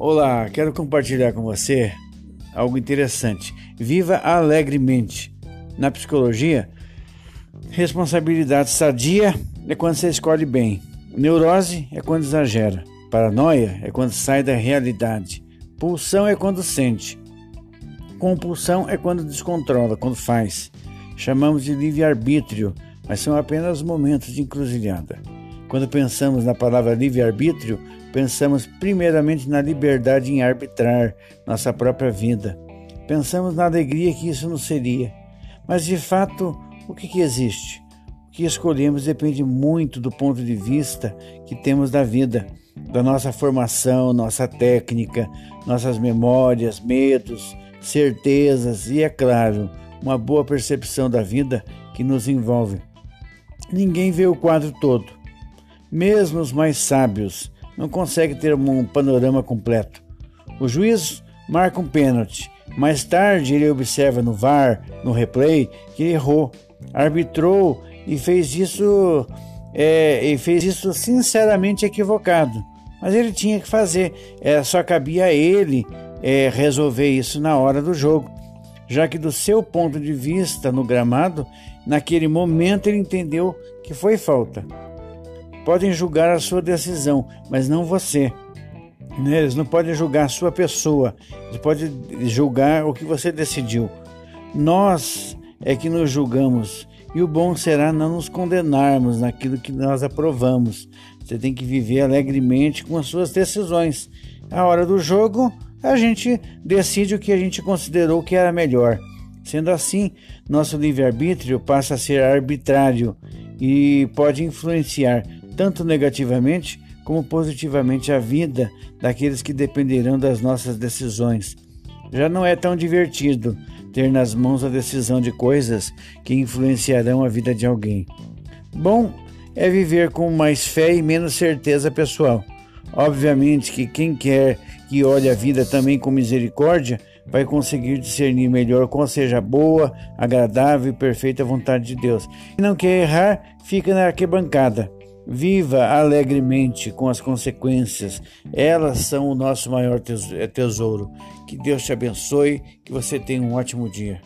Olá, quero compartilhar com você algo interessante. Viva alegremente. Na psicologia, responsabilidade sadia é quando você escolhe bem. Neurose é quando exagera. Paranoia é quando sai da realidade. Pulsão é quando sente. Compulsão é quando descontrola, quando faz. Chamamos de livre-arbítrio, mas são apenas momentos de encruzilhada. Quando pensamos na palavra livre-arbítrio, Pensamos primeiramente na liberdade em arbitrar nossa própria vida. Pensamos na alegria que isso nos seria. Mas de fato, o que, que existe? O que escolhemos depende muito do ponto de vista que temos da vida, da nossa formação, nossa técnica, nossas memórias, medos, certezas e, é claro, uma boa percepção da vida que nos envolve. Ninguém vê o quadro todo. Mesmo os mais sábios não consegue ter um panorama completo. O juiz marca um pênalti. Mais tarde ele observa no VAR, no replay, que errou, arbitrou e fez isso é, e fez isso sinceramente equivocado. Mas ele tinha que fazer, é, só cabia a ele é, resolver isso na hora do jogo, já que do seu ponto de vista no gramado, naquele momento ele entendeu que foi falta podem julgar a sua decisão, mas não você. Né? Eles não podem julgar a sua pessoa, eles podem julgar o que você decidiu. Nós é que nos julgamos e o bom será não nos condenarmos naquilo que nós aprovamos. Você tem que viver alegremente com as suas decisões. A hora do jogo, a gente decide o que a gente considerou que era melhor. Sendo assim, nosso livre-arbítrio passa a ser arbitrário e pode influenciar tanto negativamente como positivamente a vida daqueles que dependerão das nossas decisões. Já não é tão divertido ter nas mãos a decisão de coisas que influenciarão a vida de alguém. Bom é viver com mais fé e menos certeza pessoal. Obviamente que quem quer que olhe a vida também com misericórdia vai conseguir discernir melhor qual seja boa, agradável e perfeita vontade de Deus. E não quer errar, fica na arquibancada. Viva alegremente com as consequências, elas são o nosso maior tesouro. Que Deus te abençoe, que você tenha um ótimo dia.